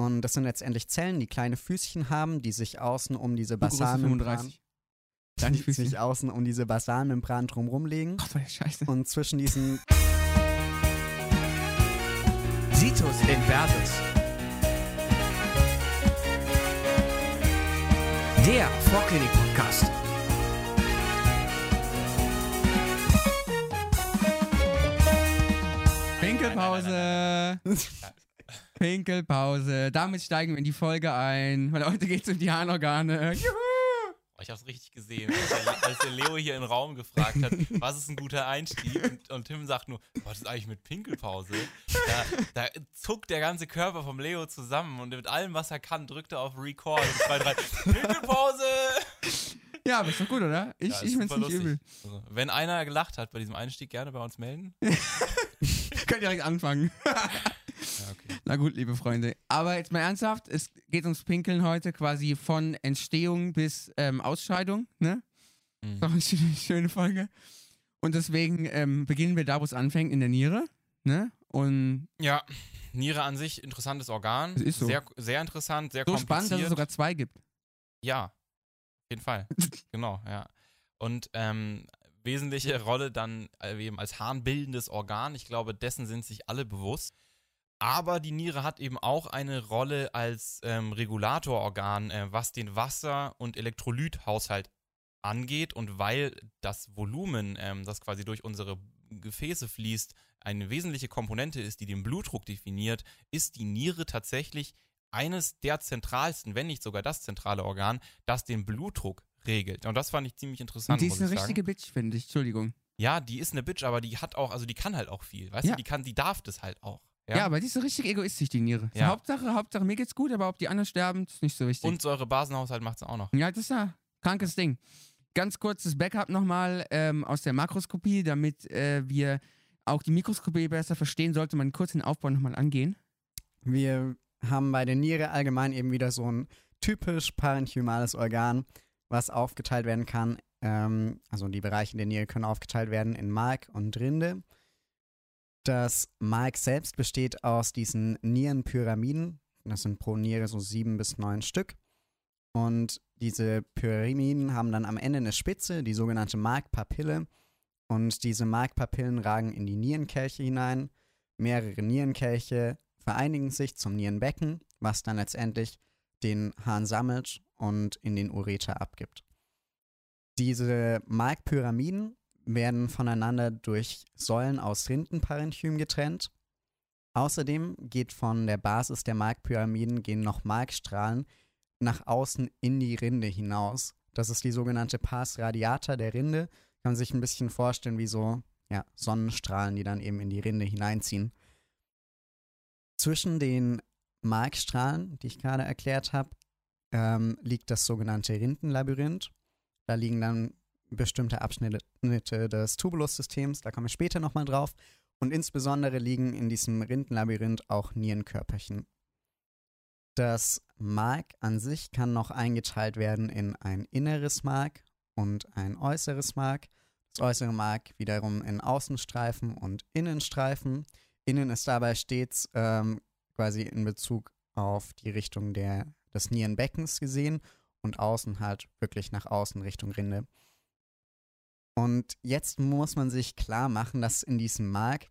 Und das sind letztendlich Zellen, die kleine Füßchen haben, die sich außen um diese Basalmembran, 35. Kleine die Füßchen. sich außen um diese Basalmembran drumherum legen. Gott, war der Scheiße. Und zwischen diesen Situs Inversus. Der Vorklinik-Podcast. Pinkelpause. Pinkelpause. Damit steigen wir in die Folge ein, weil heute geht es um die Harnorgane. Juhu! Oh, ich hab's richtig gesehen, als der, als der Leo hier im Raum gefragt hat, was ist ein guter Einstieg? Und, und Tim sagt nur, was ist eigentlich mit Pinkelpause? Da, da zuckt der ganze Körper vom Leo zusammen und mit allem, was er kann, drückt er auf Record und zwei, drei, Pinkelpause! Ja, aber ist doch gut, oder? Ich, Ja, ich find's super nicht lustig. übel. Also, wenn einer gelacht hat bei diesem Einstieg, gerne bei uns melden. Könnt direkt anfangen. Na gut, liebe Freunde. Aber jetzt mal ernsthaft, es geht ums Pinkeln heute quasi von Entstehung bis ähm, Ausscheidung, ne? Mhm. Doch eine schöne, schöne Folge. Und deswegen ähm, beginnen wir da, wo es anfängt, in der Niere, ne? Und Ja, Niere an sich, interessantes Organ. Das ist so. Sehr, sehr interessant, sehr so kompliziert. spannend, dass es sogar zwei gibt. Ja, auf jeden Fall. genau, ja. Und ähm, wesentliche Rolle dann äh, eben als harnbildendes Organ. Ich glaube, dessen sind sich alle bewusst. Aber die Niere hat eben auch eine Rolle als ähm, Regulatororgan, äh, was den Wasser- und Elektrolythaushalt angeht. Und weil das Volumen, ähm, das quasi durch unsere Gefäße fließt, eine wesentliche Komponente ist, die den Blutdruck definiert, ist die Niere tatsächlich eines der zentralsten, wenn nicht sogar das zentrale Organ, das den Blutdruck regelt. Und das fand ich ziemlich interessant, Und die ist eine ich richtige. Bitch, finde ich. Entschuldigung. Ja, die ist eine Bitch, aber die hat auch, also die kann halt auch viel. Weißt Ja. du, die kann, die darf das halt auch. Ja, aber die ist so richtig egoistisch, die Niere. So, Ja. Hauptsache, Hauptsache, mir geht's gut, aber ob die anderen sterben, ist nicht so wichtig. Und Säurebasenhaushalt macht sie auch noch. Ja, das ist ja krankes Ding. Ganz kurzes Backup nochmal ähm, aus der Makroskopie, damit äh, wir auch die Mikroskopie besser verstehen, sollte man kurz den Aufbau nochmal angehen. Wir haben bei der Niere allgemein eben wieder so ein typisch parenchymales Organ, was aufgeteilt werden kann. Ähm, also die Bereiche der Niere können aufgeteilt werden in Mark und Rinde. Das Mark selbst besteht aus diesen Nierenpyramiden. Das sind pro Niere so sieben bis neun Stück. Und diese Pyramiden haben dann am Ende eine Spitze, die sogenannte Markpapille. Und diese Markpapillen ragen in die Nierenkelche hinein. Mehrere Nierenkelche vereinigen sich zum Nierenbecken, was dann letztendlich den Harn sammelt und in den Ureter abgibt. Diese Markpyramiden werden voneinander durch Säulen aus Rindenparenchym getrennt. Außerdem geht von der Basis der Markpyramiden gehen noch Markstrahlen nach außen in die Rinde hinaus. Das ist die sogenannte Pars radiata der Rinde. Kann man sich ein bisschen vorstellen wie so ja, Sonnenstrahlen, die dann eben in die Rinde hineinziehen. Zwischen den Markstrahlen, die ich gerade erklärt habe, ähm, liegt das sogenannte Rindenlabyrinth. Da liegen dann bestimmte Abschnitte des Tubulussystems, da komme ich später nochmal drauf. Und insbesondere liegen in diesem Rindenlabyrinth auch Nierenkörperchen. Das Mark an sich kann noch eingeteilt werden in ein inneres Mark und ein äußeres Mark. Das äußere Mark wiederum in Außenstreifen und Innenstreifen. Innen ist dabei stets ähm, quasi in Bezug auf die Richtung der, des Nierenbeckens gesehen und außen halt wirklich nach außen Richtung Rinde. Und jetzt muss man sich klar machen, dass es in diesem Mark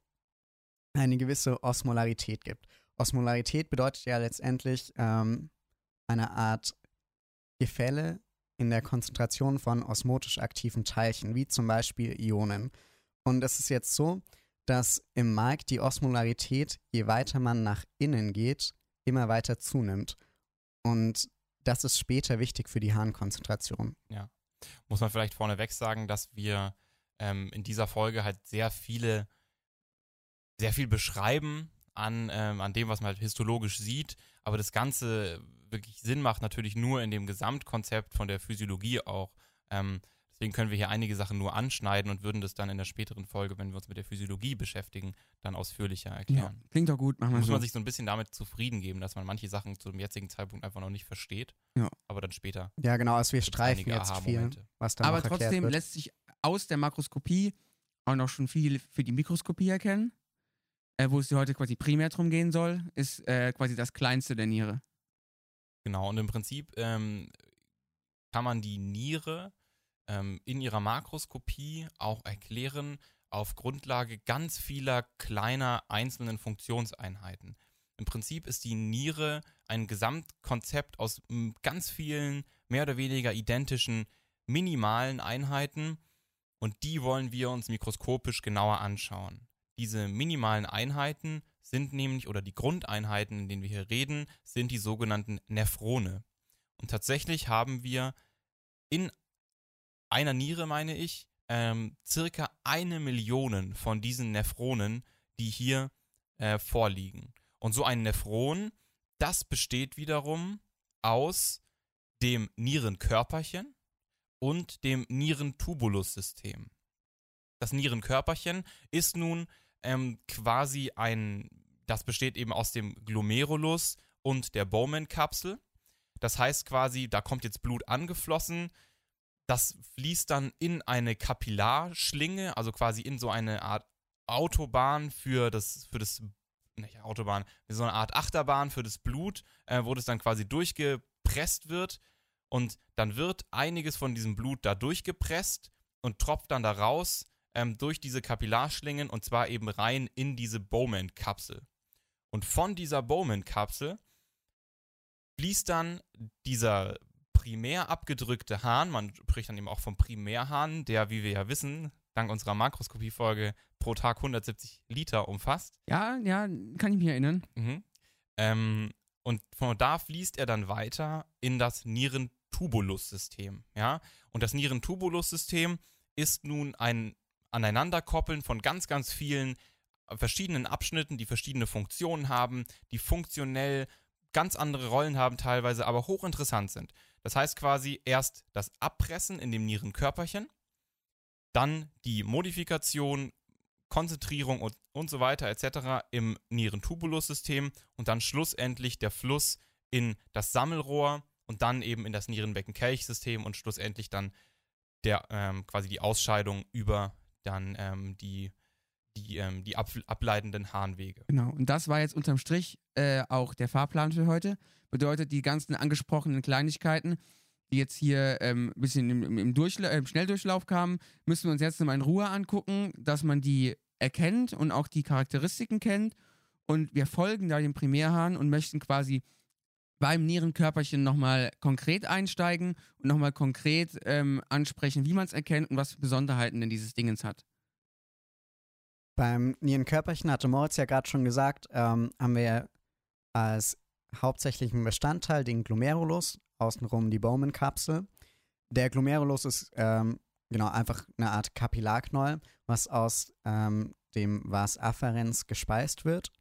eine gewisse Osmolarität gibt. Osmolarität bedeutet ja letztendlich ähm, eine Art Gefälle in der Konzentration von osmotisch aktiven Teilchen, wie zum Beispiel Ionen. Und es ist jetzt so, dass im Mark die Osmolarität, je weiter man nach innen geht, immer weiter zunimmt. Und das ist später wichtig für die Harnkonzentration. Muss man vielleicht vorneweg sagen, dass wir ähm, in dieser Folge halt sehr viele, sehr viel beschreiben an, ähm, an dem, was man halt histologisch sieht, aber das Ganze wirklich Sinn macht natürlich nur in dem Gesamtkonzept von der Physiologie auch. Ähm, deswegen können wir hier einige Sachen nur anschneiden und würden das dann in der späteren Folge, wenn wir uns mit der Physiologie beschäftigen, dann ausführlicher Ja, erklären. klingt doch gut, machen wir Muss so. man sich so ein bisschen damit zufrieden geben, dass man manche Sachen zu dem jetzigen Zeitpunkt einfach noch nicht versteht, Ja. aber dann später Ja, genau, also wir streifen jetzt viel, was da Aber trotzdem wird. lässt sich aus der Makroskopie auch noch schon viel für die Mikroskopie erkennen. äh, wo es hier heute quasi primär drum gehen soll, ist äh, quasi das kleinste der Niere. Genau, und im Prinzip ähm, kann man die Niere ähm, in ihrer Makroskopie auch erklären auf Grundlage ganz vieler kleiner einzelnen Funktionseinheiten. Im Prinzip ist die Niere ein Gesamtkonzept aus ganz vielen mehr oder weniger identischen minimalen Einheiten und die wollen wir uns mikroskopisch genauer anschauen. Diese minimalen Einheiten sind nämlich, oder die Grundeinheiten, in denen wir hier reden, sind die sogenannten Nephrone. Und tatsächlich haben wir in einer Niere, meine ich, ähm, circa eine Million von diesen Nephronen, die hier äh, vorliegen. Und so ein Nephron, das besteht wiederum aus dem Nierenkörperchen und dem Nierentubulussystem. Das Nierenkörperchen ist nun ähm, quasi ein, das besteht eben aus dem Glomerulus und der Bowman-Kapsel. Das heißt quasi, da kommt jetzt Blut angeflossen, das fließt dann in eine Kapillarschlinge, also quasi in so eine Art Autobahn für das, für das, nicht Autobahn, so eine Art Achterbahn für das Blut, äh, wo das dann quasi durchgepresst wird. Und dann wird einiges von diesem Blut da durchgepresst und tropft dann da raus ähm, durch diese Kapillarschlingen und zwar eben rein in diese Bowman-Kapsel. Und von dieser Bowman-Kapsel fließt dann dieser primär abgedrückte Hahn, man spricht dann eben auch vom Primärhahn, der, wie wir ja wissen, dank unserer Makroskopie-Folge pro Tag 170 Liter umfasst. Ja, ja, kann ich mich erinnern. Mhm. Ähm, und von da fließt er dann weiter in das Nierentubulussystem. Ja? Und das Nierentubulussystem ist nun ein Aneinanderkoppeln von ganz, ganz vielen verschiedenen Abschnitten, die verschiedene Funktionen haben, die funktionell ganz andere Rollen haben teilweise, aber hochinteressant sind. Das heißt quasi erst das Abpressen in dem Nierenkörperchen, dann die Modifikation, Konzentrierung und, und so weiter etc. im Nierentubulussystem und dann schlussendlich der Fluss in das Sammelrohr und dann eben in das Nierenbecken-Kelchsystem und schlussendlich dann der ähm, quasi die Ausscheidung über dann ähm, die die, ähm, die ab, ableitenden Harnwege. Genau, und das war jetzt unterm Strich äh, auch der Fahrplan für heute. Bedeutet, die ganzen angesprochenen Kleinigkeiten, die jetzt hier ähm, ein bisschen im, im, Durchla im Schnelldurchlauf kamen, müssen wir uns jetzt nochmal in Ruhe angucken, dass man die erkennt und auch die Charakteristiken kennt. Und wir folgen da dem Primärhahn und möchten quasi beim Nierenkörperchen nochmal konkret einsteigen und nochmal konkret ähm, ansprechen, wie man es erkennt und was für Besonderheiten denn dieses Dingens hat. Beim Nierenkörperchen hatte Moritz ja gerade schon gesagt, ähm, haben wir als hauptsächlichen Bestandteil den Glomerulus, außenrum die Bowman-Kapsel. Der Glomerulus ist ähm, genau einfach eine Art Kapillarknäuel, was aus ähm, dem Vas afferens gespeist wird.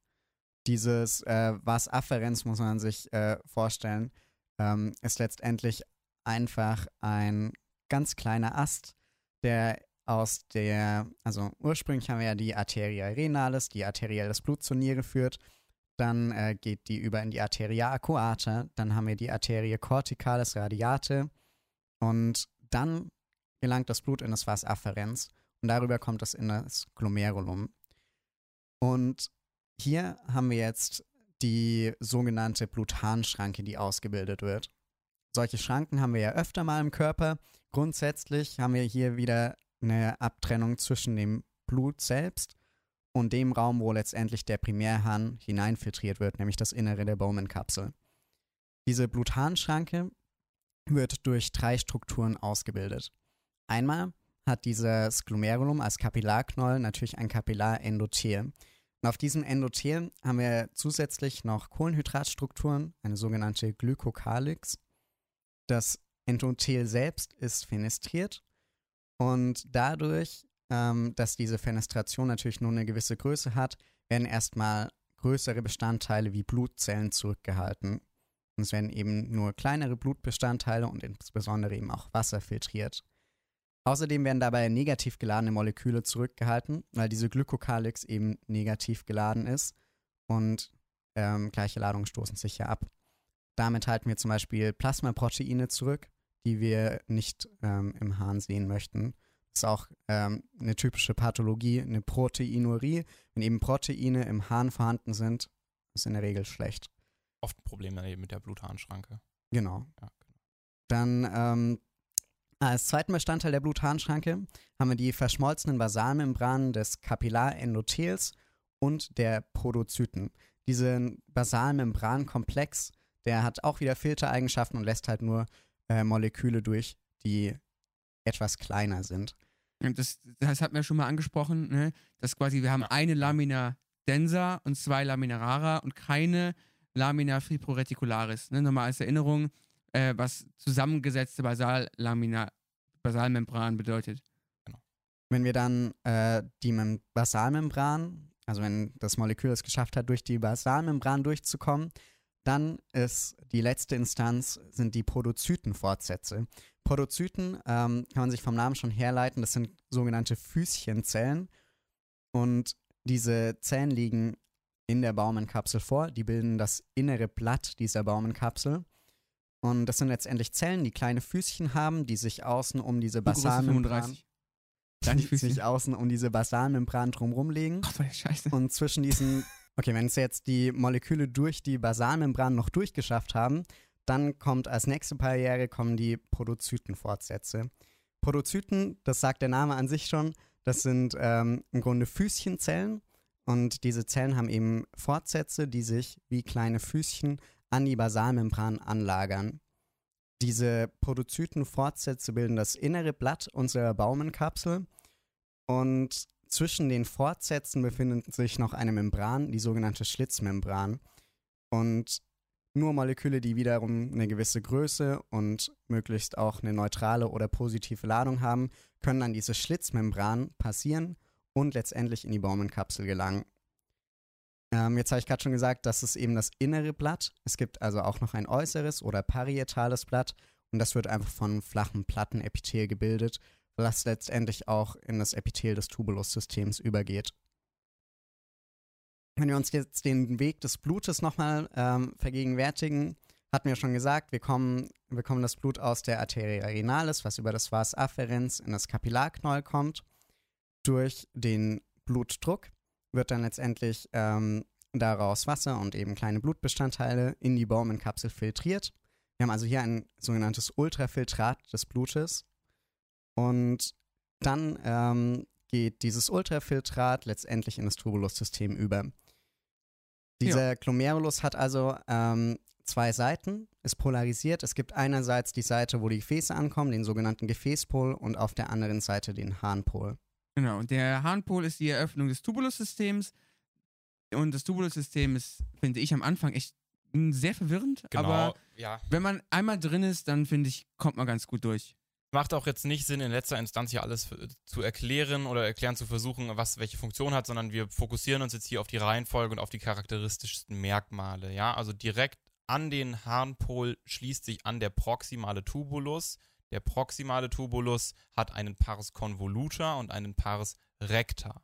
Dieses äh, Vas afferens muss man sich äh, vorstellen, ähm, ist letztendlich einfach ein ganz kleiner Ast, der aus der, also ursprünglich haben wir ja die Arteria renalis, die arterielles Blut zur Niere führt. Dann äh, geht die über in die Arteria aquata. Dann haben wir die Arterie corticalis radiate. Und dann gelangt das Blut in das Vas afferens. Und darüber kommt es in das Glomerulum. Und hier haben wir jetzt die sogenannte Blutharnschranke, die ausgebildet wird. Solche Schranken haben wir ja öfter mal im Körper. Grundsätzlich haben wir hier wieder eine Abtrennung zwischen dem Blut selbst und dem Raum, wo letztendlich der Primärhahn hineinfiltriert wird, nämlich das Innere der Bowman-Kapsel. Diese Blutharnschranke wird durch drei Strukturen ausgebildet. Einmal hat dieses Glomerulum als Kapillarknoll natürlich ein Kapillarendothel. Und auf diesem Endothel haben wir zusätzlich noch Kohlenhydratstrukturen, eine sogenannte Glykokalix. Das Endothel selbst ist fenestriert und dadurch, ähm, dass diese Fenestration natürlich nur eine gewisse Größe hat, werden erstmal größere Bestandteile wie Blutzellen zurückgehalten. Und es werden eben nur kleinere Blutbestandteile und insbesondere eben auch Wasser filtriert. Außerdem werden dabei negativ geladene Moleküle zurückgehalten, weil diese Glykokalix eben negativ geladen ist und ähm, gleiche Ladungen stoßen sich ja ab. Damit halten wir zum Beispiel Plasmaproteine zurück, die wir nicht ähm, im Hahn sehen möchten. ist auch ähm, eine typische Pathologie, eine Proteinurie. Wenn eben Proteine im Harn vorhanden sind, ist in der Regel schlecht. Oft ein Problem dann eben mit der Blutharnschranke. Genau. Ja, Dann ähm, als zweiten Bestandteil der Blutharnschranke haben wir die verschmolzenen Basalmembranen des Kapillarendothels und der Podozyten. Diesen Basalmembrankomplex, der hat auch wieder Filtereigenschaften und lässt halt nur äh, Moleküle durch, die etwas kleiner sind. Und das, das hatten wir schon mal angesprochen, ne? dass quasi wir haben eine Lamina densa und zwei Lamina rara und keine Lamina fibroreticularis. Ne? Nochmal als Erinnerung, äh, was zusammengesetzte Basallamina, Basalmembran bedeutet. Wenn wir dann äh, die Mem Basalmembran, also wenn das Molekül es geschafft hat, durch die Basalmembran durchzukommen, dann ist die letzte Instanz, sind die Podozytenfortsätze. Podozyten ähm, kann man sich vom Namen schon herleiten, das sind sogenannte Füßchenzellen. Und diese Zellen liegen in der Baumenkapsel vor, die bilden das innere Blatt dieser Baumenkapsel. Und das sind letztendlich Zellen, die kleine Füßchen haben, die sich außen um diese Basalmembran 35. Kleine die sich außen um diese Basalmembran drumherum legen. Voll Scheiße. Und zwischen diesen, okay, wenn es jetzt die Moleküle durch die Basalmembran noch durchgeschafft haben, dann kommt als nächste Barriere kommen die Podozytenfortsätze. Podozyten, das sagt der Name an sich schon, das sind ähm, im Grunde Füßchenzellen und diese Zellen haben eben Fortsätze, die sich wie kleine Füßchen an die Basalmembran anlagern. Diese Podozytenfortsätze bilden das innere Blatt unserer Baumenkapsel und zwischen den Fortsätzen befindet sich noch eine Membran, die sogenannte Schlitzmembran. Und nur Moleküle, die wiederum eine gewisse Größe und möglichst auch eine neutrale oder positive Ladung haben, können an diese Schlitzmembran passieren und letztendlich in die Baumenkapsel gelangen. Ähm, jetzt habe ich gerade schon gesagt, das ist eben das innere Blatt. Es gibt also auch noch ein äußeres oder parietales Blatt und das wird einfach von flachen Plattenepithel gebildet, was letztendlich auch in das Epithel des Tubulussystems übergeht. Wenn wir uns jetzt den Weg des Blutes nochmal ähm, vergegenwärtigen, hatten wir schon gesagt, wir kommen, wir bekommen das Blut aus der Arteria renalis, was über das Vas afferens in das Kapillarknäuel kommt. Durch den Blutdruck wird dann letztendlich ähm, daraus Wasser und eben kleine Blutbestandteile in die Baumenkapsel filtriert. Wir haben also hier ein sogenanntes Ultrafiltrat des Blutes. Und dann ähm, geht dieses Ultrafiltrat letztendlich in das Tubulussystem über. Dieser Glomerulus hat also ähm, zwei Seiten, ist polarisiert. Es gibt einerseits die Seite, wo die Gefäße ankommen, den sogenannten Gefäßpol, und auf der anderen Seite den Harnpol. Genau, und der Harnpol ist die Eröffnung des Tubulussystems. Und das Tubulussystem ist, finde ich, am Anfang echt sehr verwirrend. Genau, Aber ja. wenn man einmal drin ist, dann finde ich, kommt man ganz gut durch. Macht auch jetzt nicht Sinn, in letzter Instanz hier alles f- zu erklären oder erklären zu versuchen, was welche Funktion hat, sondern wir fokussieren uns jetzt hier auf die Reihenfolge und auf die charakteristischsten Merkmale. Ja, also direkt an den Harnpol schließt sich an der proximale Tubulus. Der proximale Tubulus hat einen Pars convoluta und einen Pars recta.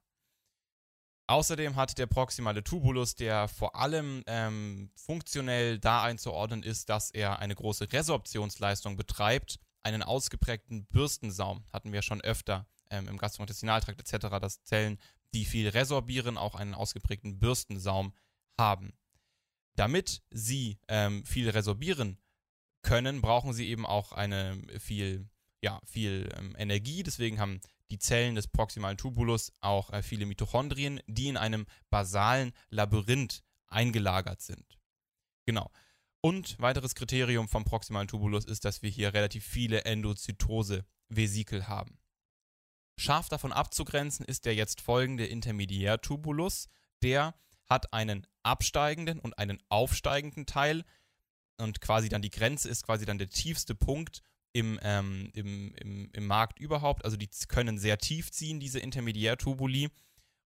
Außerdem hat der proximale Tubulus, der vor allem ähm, funktionell da einzuordnen ist, dass er eine große Resorptionsleistung betreibt, einen ausgeprägten Bürstensaum, hatten wir schon öfter ähm, im Gastrointestinaltrakt etc., dass Zellen, die viel resorbieren, auch einen ausgeprägten Bürstensaum haben. Damit sie ähm, viel resorbieren können, brauchen sie eben auch eine viel, ja, viel ähm, Energie. Deswegen haben die Zellen des proximalen Tubulus auch äh, viele Mitochondrien, die in einem basalen Labyrinth eingelagert sind. Genau. Und weiteres Kriterium vom proximalen Tubulus ist, dass wir hier relativ viele Endozytose-Vesikel haben. Scharf davon abzugrenzen ist der jetzt folgende Intermediärtubulus. Der hat einen absteigenden und einen aufsteigenden Teil und quasi dann die Grenze ist quasi dann der tiefste Punkt im, ähm, im, im, im Markt überhaupt. Also die können sehr tief ziehen, diese Intermediärtubuli.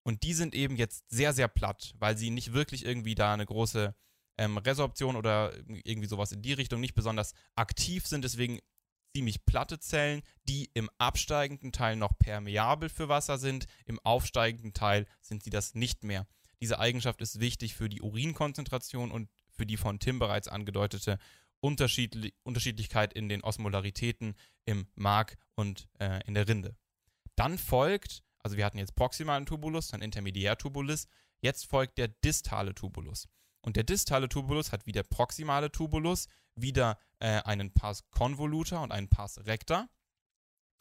Und die sind eben jetzt sehr, sehr platt, weil sie nicht wirklich irgendwie da eine große ähm, Resorption oder irgendwie sowas in die Richtung nicht besonders aktiv sind. Deswegen ziemlich platte Zellen, die im absteigenden Teil noch permeabel für Wasser sind. Im aufsteigenden Teil sind sie das nicht mehr. Diese Eigenschaft ist wichtig für die Urinkonzentration und für die von Tim bereits angedeutete Unterschiedli Unterschiedlichkeit in den Osmolaritäten im Mark und äh, in der Rinde. Dann folgt, also wir hatten jetzt proximalen Tubulus, dann Intermediärtubulus, jetzt folgt der distale Tubulus. Und der distale Tubulus hat wie der proximale Tubulus wieder äh, einen Pars convoluta und einen Pars recta.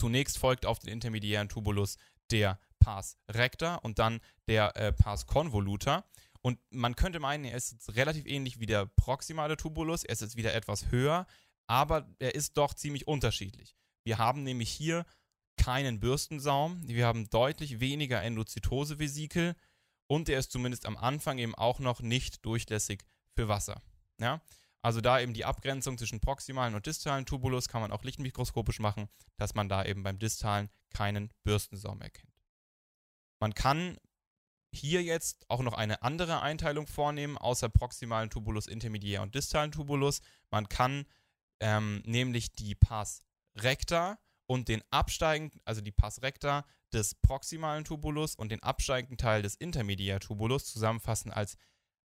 Zunächst folgt auf den intermediären Tubulus der Pars recta und dann der äh, Pars convoluta. Und man könnte meinen, er ist relativ ähnlich wie der proximale Tubulus. Er ist jetzt wieder etwas höher, aber er ist doch ziemlich unterschiedlich. Wir haben nämlich hier keinen Bürstensaum, wir haben deutlich weniger Endozytosevesikel und er ist zumindest am Anfang eben auch noch nicht durchlässig für Wasser. Ja? Also da eben die Abgrenzung zwischen proximalen und distalen Tubulus kann man auch lichtmikroskopisch machen, dass man da eben beim distalen keinen Bürstensaum erkennt. Man kann hier jetzt auch noch eine andere Einteilung vornehmen, außer proximalen Tubulus, intermediär und distalen Tubulus. Man kann ähm, nämlich die Pars recta und den absteigenden, also die Pars recta des proximalen Tubulus und den absteigenden Teil des Intermediärtubulus zusammenfassen als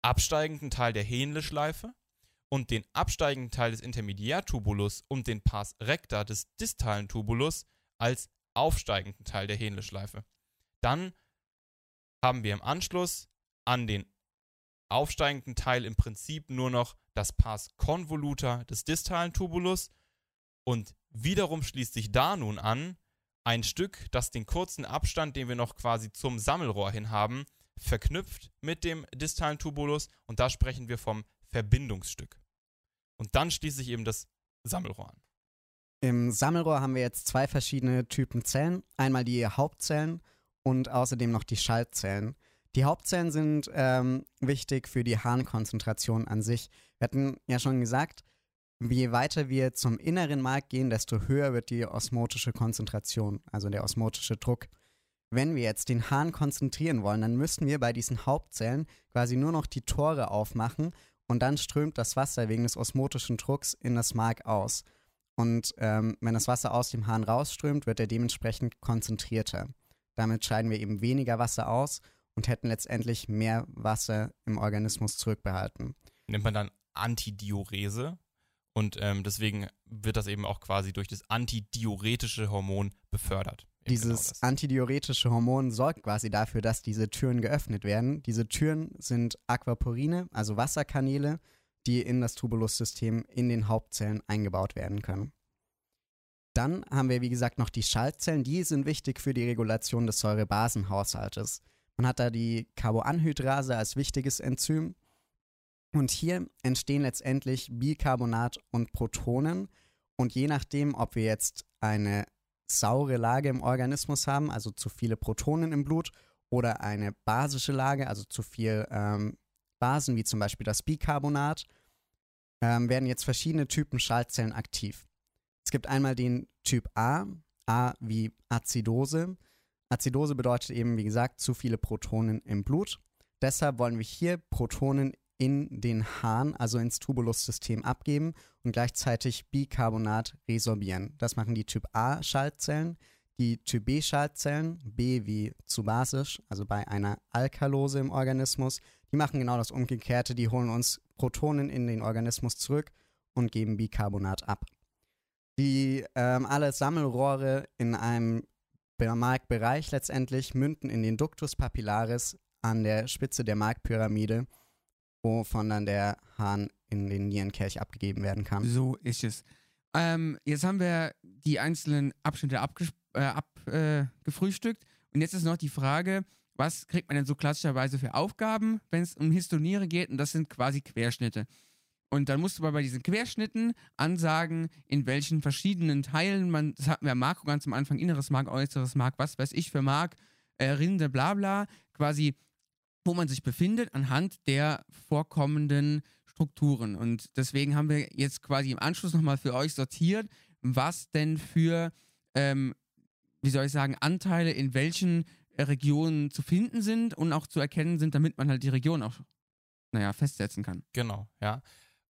absteigenden Teil der Hähnle-Schleife und den absteigenden Teil des Intermediärtubulus und den Pars recta des distalen Tubulus als aufsteigenden Teil der Hähnle-Schleife. Dann haben wir im Anschluss an den aufsteigenden Teil im Prinzip nur noch das Pars convoluta des distalen Tubulus und wiederum schließt sich da nun an ein Stück, das den kurzen Abstand, den wir noch quasi zum Sammelrohr hin haben, verknüpft mit dem distalen Tubulus und da sprechen wir vom Verbindungsstück. Und dann schließt sich eben das Sammelrohr an. Im Sammelrohr haben wir jetzt zwei verschiedene Typen Zellen. Einmal die Hauptzellen und außerdem noch die Schaltzellen. Die Hauptzellen sind ähm, wichtig für die Harnkonzentration an sich. Wir hatten ja schon gesagt, je weiter wir zum inneren Mark gehen, desto höher wird die osmotische Konzentration, also der osmotische Druck. Wenn wir jetzt den Hahn konzentrieren wollen, dann müssten wir bei diesen Hauptzellen quasi nur noch die Tore aufmachen und dann strömt das Wasser wegen des osmotischen Drucks in das Mark aus. Und ähm, wenn das Wasser aus dem Hahn rausströmt, wird er dementsprechend konzentrierter. Damit scheiden wir eben weniger Wasser aus und hätten letztendlich mehr Wasser im Organismus zurückbehalten. Nennt man dann Antidiurese und ähm, deswegen wird das eben auch quasi durch das antidiuretische Hormon befördert. Genau Dieses das. antidiuretische Hormon sorgt quasi dafür, dass diese Türen geöffnet werden. Diese Türen sind Aquaporine, also Wasserkanäle, die in das Tubulussystem in den Hauptzellen eingebaut werden können. Dann haben wir, wie gesagt, noch die Schaltzellen. Die sind wichtig für die Regulation des Säurebasenhaushaltes. Man hat da die Carboanhydrase als wichtiges Enzym. Und hier entstehen letztendlich Bicarbonat und Protonen. Und je nachdem, ob wir jetzt eine saure Lage im Organismus haben, also zu viele Protonen im Blut, oder eine basische Lage, also zu viel ähm, Basen, wie zum Beispiel das Bicarbonat, ähm, werden jetzt verschiedene Typen Schaltzellen aktiv. Es gibt einmal den Typ A, A wie Azidose. Azidose bedeutet eben, wie gesagt, zu viele Protonen im Blut. Deshalb wollen wir hier Protonen in den Hahn, also ins Tubulussystem abgeben und gleichzeitig Bicarbonat resorbieren. Das machen die Typ A Schaltzellen. Die Typ B Schaltzellen, B wie zu basisch, also bei einer Alkalose im Organismus, die machen genau das Umgekehrte. Die holen uns Protonen in den Organismus zurück und geben Bicarbonat ab. Die ähm, alle Sammelrohre in einem Markbereich letztendlich münden in den Ductus papillaris an der Spitze der Markpyramide, wovon dann der Hahn in den Nierenkelch abgegeben werden kann. So ist es. Ähm, jetzt haben wir die einzelnen Abschnitte abgefrühstückt. Äh, ab, äh, und jetzt ist noch die Frage, was kriegt man denn so klassischerweise für Aufgaben, wenn es um Histoniere geht? Und das sind quasi Querschnitte. Und dann musst du bei diesen Querschnitten ansagen, in welchen verschiedenen Teilen man, das hatten wir Marco ganz am Anfang, inneres Mark, äußeres Mark, was weiß ich für Mark, äh, Rinde, bla bla, quasi, wo man sich befindet anhand der vorkommenden Strukturen. Und deswegen haben wir jetzt quasi im Anschluss nochmal für euch sortiert, was denn für, ähm, wie soll ich sagen, Anteile in welchen Regionen zu finden sind und auch zu erkennen sind, damit man halt die Region auch, naja, festsetzen kann. Genau, ja.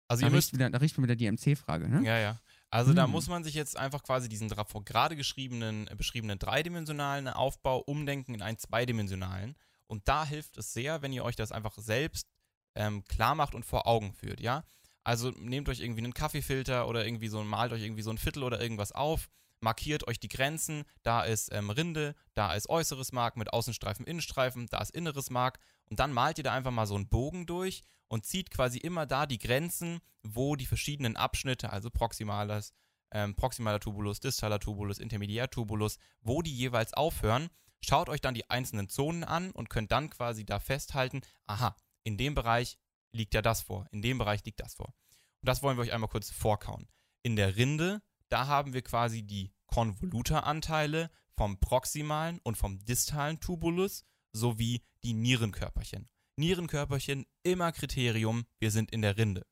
Also da, ihr müsst, wieder, da riecht man wieder die MC-Frage, ne? ja, ja. Also da Hm. muss man sich jetzt einfach quasi diesen gerade geschriebenen, beschriebenen dreidimensionalen Aufbau umdenken in einen zweidimensionalen. Und da hilft es sehr, wenn ihr euch das einfach selbst ähm, klar macht und vor Augen führt, ja. Also nehmt euch irgendwie einen Kaffeefilter oder irgendwie so, malt euch irgendwie so ein Viertel oder irgendwas auf, markiert euch die Grenzen. Da ist ähm, Rinde, da ist äußeres Mark mit Außenstreifen, Innenstreifen, da ist inneres Mark. Und dann malt ihr da einfach mal so einen Bogen durch und zieht quasi immer da die Grenzen, wo die verschiedenen Abschnitte, also proximales, ähm, proximaler Tubulus, distaler Tubulus, Intermediärtubulus, wo die jeweils aufhören. Schaut euch dann die einzelnen Zonen an und könnt dann quasi da festhalten, aha, in dem Bereich liegt ja das vor, in dem Bereich liegt das vor. Und das wollen wir euch einmal kurz vorkauen. In der Rinde, da haben wir quasi die Konvoluteranteile vom proximalen und vom distalen Tubulus sowie die Nierenkörperchen. Nierenkörperchen immer Kriterium, wir sind in der Rinde.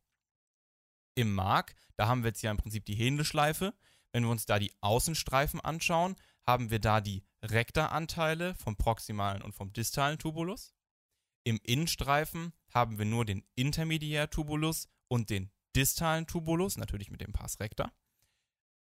Im Mark, da haben wir jetzt ja im Prinzip die Händeschleife. Wenn wir uns da die Außenstreifen anschauen, haben wir da die Rektaranteile vom proximalen und vom distalen Tubulus. Im Innenstreifen haben wir nur den Intermediärtubulus und den distalen Tubulus, natürlich mit dem Pars recta.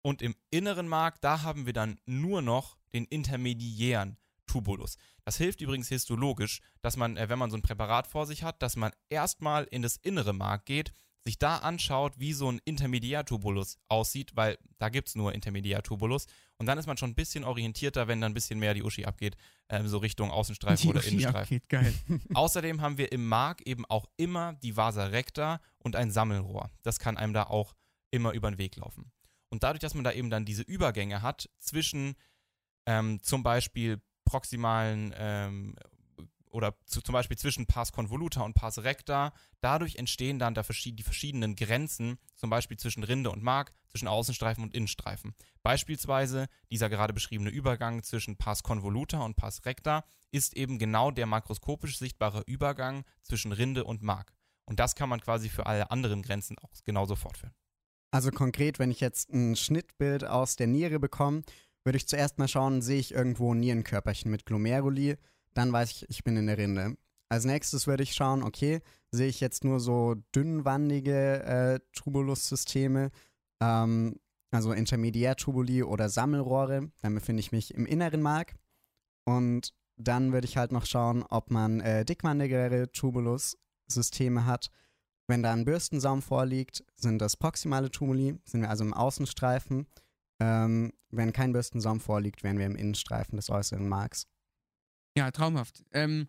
Und im inneren Mark, da haben wir dann nur noch den intermediären Tubulus. Das hilft übrigens histologisch, dass man, äh, wenn man so ein Präparat vor sich hat, dass man erstmal in das innere Mark geht, sich da anschaut, wie so ein Intermediärtubulus aussieht, weil da gibt es nur Intermediärtubulus. Und dann ist man schon ein bisschen orientierter, wenn dann ein bisschen mehr die Uschi abgeht, äh, so Richtung Außenstreifen Die oder Uschi Innenstreifen. abgeht, geil. Außerdem haben wir im Mark eben auch immer die Vasa recta und ein Sammelrohr. Das kann einem da auch immer über den Weg laufen. Und dadurch, dass man da eben dann diese Übergänge hat zwischen ähm, zum Beispiel proximalen ähm, oder zu, zum Beispiel zwischen Pars convoluta und Pars recta, dadurch entstehen dann da die verschiedenen Grenzen, zum Beispiel zwischen Rinde und Mark, zwischen Außenstreifen und Innenstreifen. Beispielsweise dieser gerade beschriebene Übergang zwischen Pars convoluta und Pars recta ist eben genau der makroskopisch sichtbare Übergang zwischen Rinde und Mark. Und das kann man quasi für alle anderen Grenzen auch genauso fortführen. Also konkret, wenn ich jetzt ein Schnittbild aus der Niere bekomme, würde ich zuerst mal schauen, sehe ich irgendwo ein Nierenkörperchen mit Glomeruli, dann weiß ich, ich bin in der Rinde. Als nächstes würde ich schauen, okay, sehe ich jetzt nur so dünnwandige äh, Tubulussysteme, ähm, also Intermediärtubuli oder Sammelrohre, dann befinde ich mich im inneren Mark. Und dann würde ich halt noch schauen, ob man äh, dickwandigere Tubulussysteme hat. Wenn da ein Bürstensaum vorliegt, sind das proximale Tumuli, sind wir also im Außenstreifen. Ähm, wenn kein Bürstensaum vorliegt, wären wir im Innenstreifen des äußeren Marks. Ja, traumhaft. Ähm,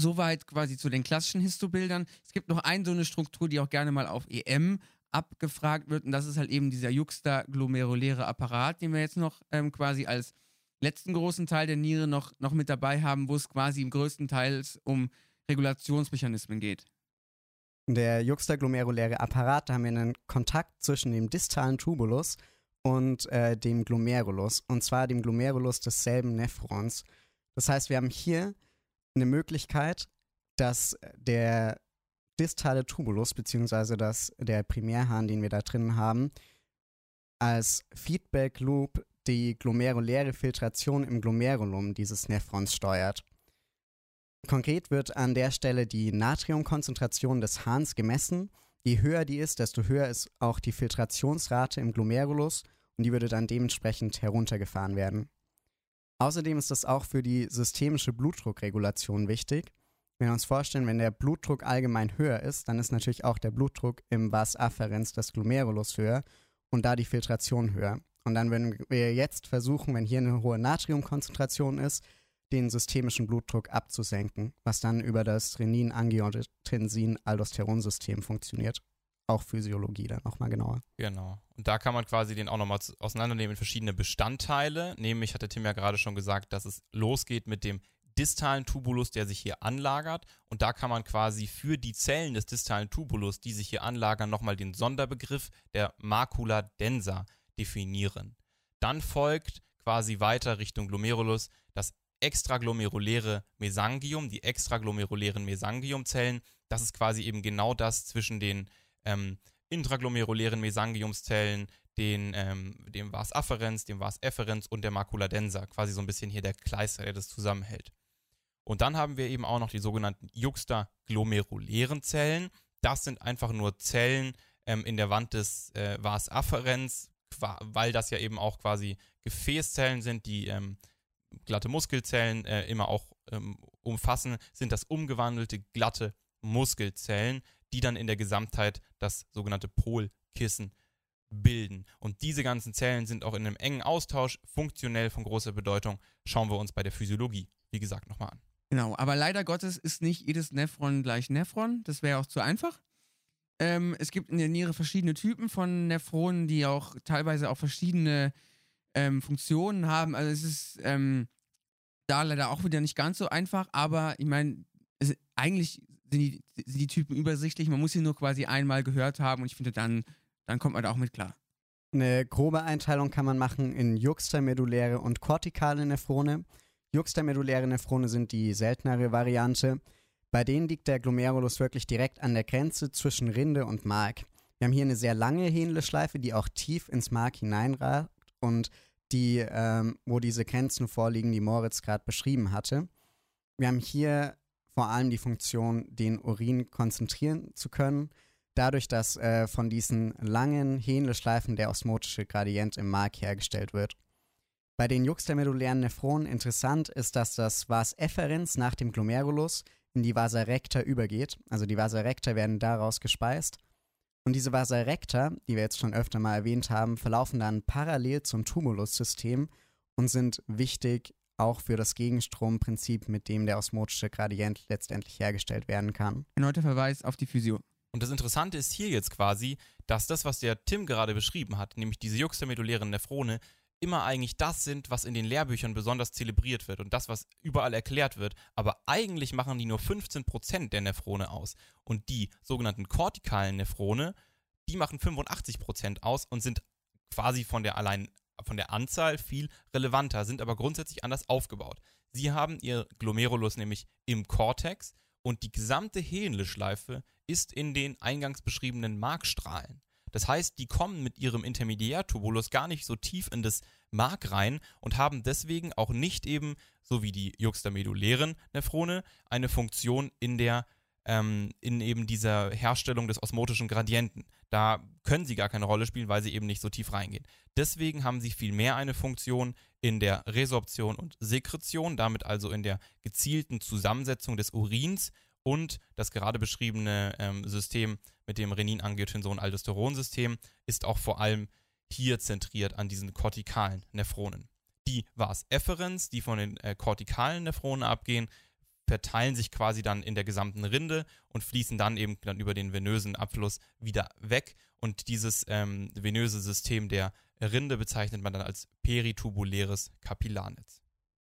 soweit quasi zu den klassischen Histobildern. Es gibt noch eine so eine Struktur, die auch gerne mal auf EM abgefragt wird. Und das ist halt eben dieser juxtaglomeruläre Apparat, den wir jetzt noch ähm, quasi als letzten großen Teil der Niere noch, noch mit dabei haben, wo es quasi im größten Teil um Regulationsmechanismen geht. Der juxtaglomeruläre Apparat, da haben wir einen Kontakt zwischen dem distalen Tubulus und äh, dem Glomerulus, und zwar dem Glomerulus desselben Nephrons. Das heißt, wir haben hier eine Möglichkeit, dass der distale Tubulus, beziehungsweise das, der Primärhahn, den wir da drin haben, als Feedback Loop die glomeruläre Filtration im Glomerulum dieses Nephrons steuert. Konkret wird an der Stelle die Natriumkonzentration des Hahns gemessen. Je höher die ist, desto höher ist auch die Filtrationsrate im Glomerulus und die würde dann dementsprechend heruntergefahren werden. Außerdem ist das auch für die systemische Blutdruckregulation wichtig. Wenn wir uns vorstellen, wenn der Blutdruck allgemein höher ist, dann ist natürlich auch der Blutdruck im Vas afferens des Glomerulus höher und da die Filtration höher. Und dann würden wir jetzt versuchen, wenn hier eine hohe Natriumkonzentration ist, den systemischen Blutdruck abzusenken, was dann über das Renin-Angiotensin-Aldosteronsystem funktioniert. Auch Physiologie dann nochmal genauer. Genau. Und da kann man quasi den auch nochmal auseinandernehmen in verschiedene Bestandteile. Nämlich hatte Tim ja gerade schon gesagt, dass es losgeht mit dem distalen Tubulus, der sich hier anlagert. Und da kann man quasi für die Zellen des distalen Tubulus, die sich hier anlagern, nochmal den Sonderbegriff der Macula densa definieren. Dann folgt quasi weiter Richtung Glomerulus das extraglomeruläre Mesangium, die extraglomerulären Mesangiumzellen. Das ist quasi eben genau das zwischen den ähm, intraglomerulären Mesangiumszellen, den, ähm, dem Vas afferens, dem Vas efferens und der Macula densa. Quasi so ein bisschen hier der Kleister, der das zusammenhält. Und dann haben wir eben auch noch die sogenannten juxtaglomerulären Zellen. Das sind einfach nur Zellen ähm, in der Wand des äh, Vas afferens, weil das ja eben auch quasi Gefäßzellen sind, die ähm, glatte Muskelzellen äh, immer auch ähm, umfassen, sind das umgewandelte glatte Muskelzellen, die dann in der Gesamtheit das sogenannte Polkissen bilden. Und diese ganzen Zellen sind auch in einem engen Austausch, funktionell von großer Bedeutung. Schauen wir uns bei der Physiologie, wie gesagt, nochmal an. Genau, aber leider Gottes ist nicht jedes Nephron gleich Nephron. Das wäre auch zu einfach. Ähm, es gibt in der Niere verschiedene Typen von Nephronen, die auch teilweise auch verschiedene ähm, Funktionen haben. Also es ist ähm, da leider auch wieder nicht ganz so einfach, aber ich meine, eigentlich sind die, sind die Typen übersichtlich. Man muss sie nur quasi einmal gehört haben und ich finde, dann, dann kommt man da auch mit klar. Eine grobe Einteilung kann man machen in juxtameduläre und kortikale Nephrone. Juxtameduläre Nephrone sind die seltenere Variante. Bei denen liegt der Glomerulus wirklich direkt an der Grenze zwischen Rinde und Mark. Wir haben hier eine sehr lange Hähnleschleife, die auch tief ins Mark hineinragt und die, ähm, wo diese Grenzen vorliegen, die Moritz gerade beschrieben hatte. Wir haben hier vor allem die Funktion, den Urin konzentrieren zu können, dadurch, dass äh, von diesen langen Hähnleschleifen der osmotische Gradient im Mark hergestellt wird. Bei den juxtamedulären Nephronen interessant ist, dass das Vas efferens nach dem Glomerulus in die Vasa recta übergeht. Also die Vasa recta werden daraus gespeist. Und diese Vasa recta, die wir jetzt schon öfter mal erwähnt haben, verlaufen dann parallel zum Tumulussystem und sind wichtig auch für das Gegenstromprinzip, mit dem der osmotische Gradient letztendlich hergestellt werden kann. Erneuter Verweis auf die Physio. Und das Interessante ist hier jetzt quasi, dass das, was der Tim gerade beschrieben hat, nämlich diese juxtamedulären Nephrone, immer eigentlich das sind, was in den Lehrbüchern besonders zelebriert wird und das, was überall erklärt wird. Aber eigentlich machen die nur 15% der Nephrone aus. Und die sogenannten kortikalen Nephrone, die machen 85% aus und sind quasi von der allein von der Anzahl viel relevanter, sind aber grundsätzlich anders aufgebaut. Sie haben ihr Glomerulus nämlich im Kortex und die gesamte Hähnleschleife ist in den eingangs beschriebenen Markstrahlen. Das heißt, die kommen mit ihrem Intermediärtubulus gar nicht so tief in das Mark rein und haben deswegen auch nicht eben, so wie die juxtamedulären Nephrone, eine Funktion in der ähm, in eben dieser Herstellung des osmotischen Gradienten. Da können sie gar keine Rolle spielen, weil sie eben nicht so tief reingehen. Deswegen haben sie vielmehr eine Funktion in der Resorption und Sekretion, damit also in der gezielten Zusammensetzung des Urins und das gerade beschriebene ähm, System mit dem Renin-Angiotensin-Aldosteron-System ist auch vor allem hier zentriert an diesen kortikalen Nephronen. Die Vas efferens, die von den äh, kortikalen Nephronen abgehen, verteilen sich quasi dann in der gesamten Rinde und fließen dann eben dann über den venösen Abfluss wieder weg. Und dieses ähm, venöse System der Rinde bezeichnet man dann als peritubuläres Kapillarnetz.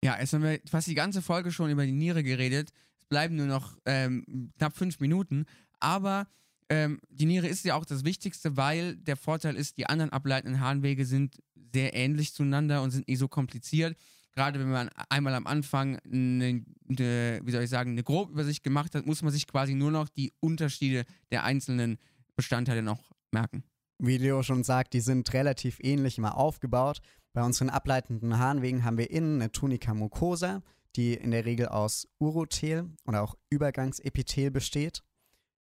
Ja, jetzt haben wir fast die ganze Folge schon über die Niere geredet bleiben nur noch ähm, knapp fünf Minuten. Aber ähm, die Niere ist ja auch das Wichtigste, weil der Vorteil ist, die anderen ableitenden Harnwege sind sehr ähnlich zueinander und sind nicht so kompliziert. Gerade wenn man einmal am Anfang eine, eine, wie soll ich sagen, eine Grobübersicht gemacht hat, muss man sich quasi nur noch die Unterschiede der einzelnen Bestandteile noch merken. Wie Leo schon sagt, die sind relativ ähnlich immer aufgebaut. Bei unseren ableitenden Harnwegen haben wir innen eine Tunica mucosa, die in der Regel aus Urothel oder auch Übergangsepithel besteht.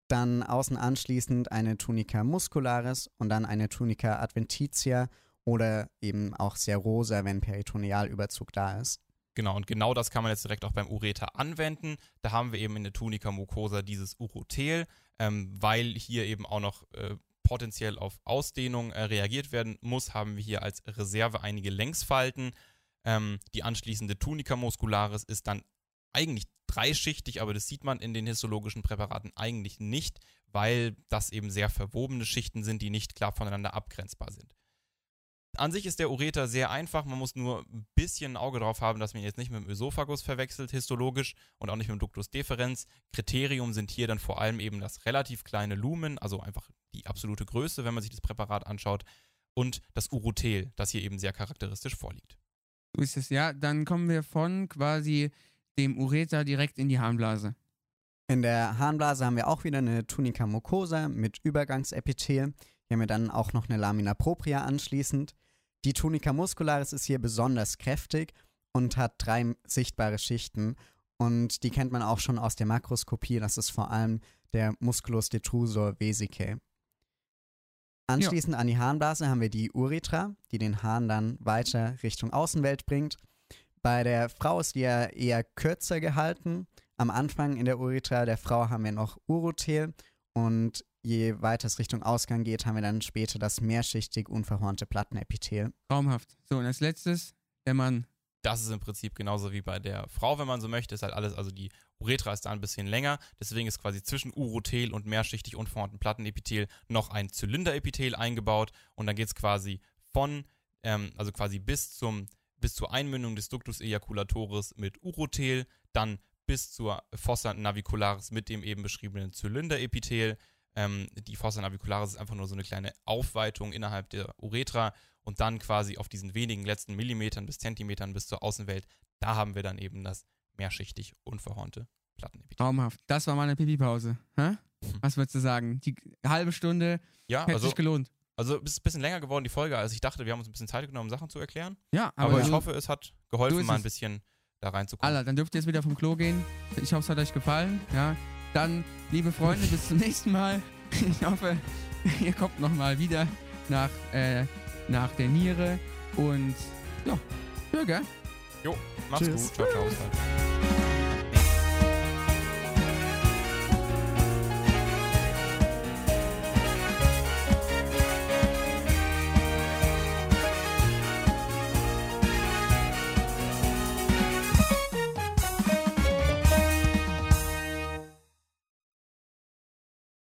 Dann außen anschließend eine Tunica muscularis und dann eine Tunica adventitia oder eben auch Serosa, wenn Peritonealüberzug da ist. Genau, und genau das kann man jetzt direkt auch beim Ureter anwenden. Da haben wir eben in der Tunica mucosa dieses Urothel, ähm, weil hier eben auch noch äh, potenziell auf Ausdehnung äh, reagiert werden muss, haben wir hier als Reserve einige Längsfalten. Ähm, die anschließende Tunica muscularis ist dann eigentlich dreischichtig, aber das sieht man in den histologischen Präparaten eigentlich nicht, weil das eben sehr verwobene Schichten sind, die nicht klar voneinander abgrenzbar sind. An sich ist der Ureter sehr einfach, man muss nur ein bisschen ein Auge drauf haben, dass man ihn jetzt nicht mit dem Ösophagus verwechselt, histologisch, und auch nicht mit dem Ductus deferens. Kriterium sind hier dann vor allem eben das relativ kleine Lumen, also einfach die absolute Größe, wenn man sich das Präparat anschaut, und das Urothel, das hier eben sehr charakteristisch vorliegt. So ist es, ja. Dann kommen wir von quasi dem Ureter direkt in die Harnblase. In der Harnblase haben wir auch wieder eine Tunica mucosa mit Übergangsepithel. Hier haben wir dann auch noch eine Lamina propria anschließend. Die Tunica muscularis ist hier besonders kräftig und hat drei sichtbare Schichten. Und die kennt man auch schon aus der Makroskopie. Das ist vor allem der Musculus detrusor vesicae. Anschließend ja. an die Harnblase haben wir die Urethra, die den Hahn dann weiter Richtung Außenwelt bringt. Bei der Frau ist die ja eher kürzer gehalten. Am Anfang in der Urethra der Frau haben wir noch Urothel und je weiter es Richtung Ausgang geht, haben wir dann später das mehrschichtig unverhornte Plattenepithel. Traumhaft. So, und als letztes der Mann. Das ist im Prinzip genauso wie bei der Frau, wenn man so möchte. Ist halt alles, also die Uretra ist da ein bisschen länger. Deswegen ist quasi zwischen Urothel und mehrschichtig unverhornten Plattenepithel noch ein Zylinderepithel eingebaut. Und dann geht es quasi von, ähm, also quasi bis zum bis zur Einmündung des Ductus ejaculatoris mit Urothel, dann bis zur Fossa navicularis mit dem eben beschriebenen Zylinderepithel. Ähm, die Fossa navicularis ist einfach nur so eine kleine Aufweitung innerhalb der Uretra und dann quasi auf diesen wenigen letzten Millimetern bis Zentimetern bis zur Außenwelt, da haben wir dann eben das mehrschichtig unverhornte Plattenepithel. Traumhaft. Das war meine Pipi-Pause. Mhm. Was würdest du sagen? Die halbe Stunde Ja, hätte also, sich gelohnt. also es ist ein bisschen länger geworden, die Folge, als ich dachte. Wir haben uns ein bisschen Zeit genommen, Sachen zu erklären. Ja, Aber, aber, ich so- hoffe, es hat geholfen, mal ein bisschen da reinzukommen. Alla, dann dürft ihr jetzt wieder vom Klo gehen. Ich hoffe, es hat euch gefallen. Ja. Dann, liebe Freunde, bis zum nächsten Mal. Ich hoffe, ihr kommt nochmal wieder nach, äh, nach der Niere. Und ja, gell? Jo, mach's Tschüss. gut. Ciao, ciao.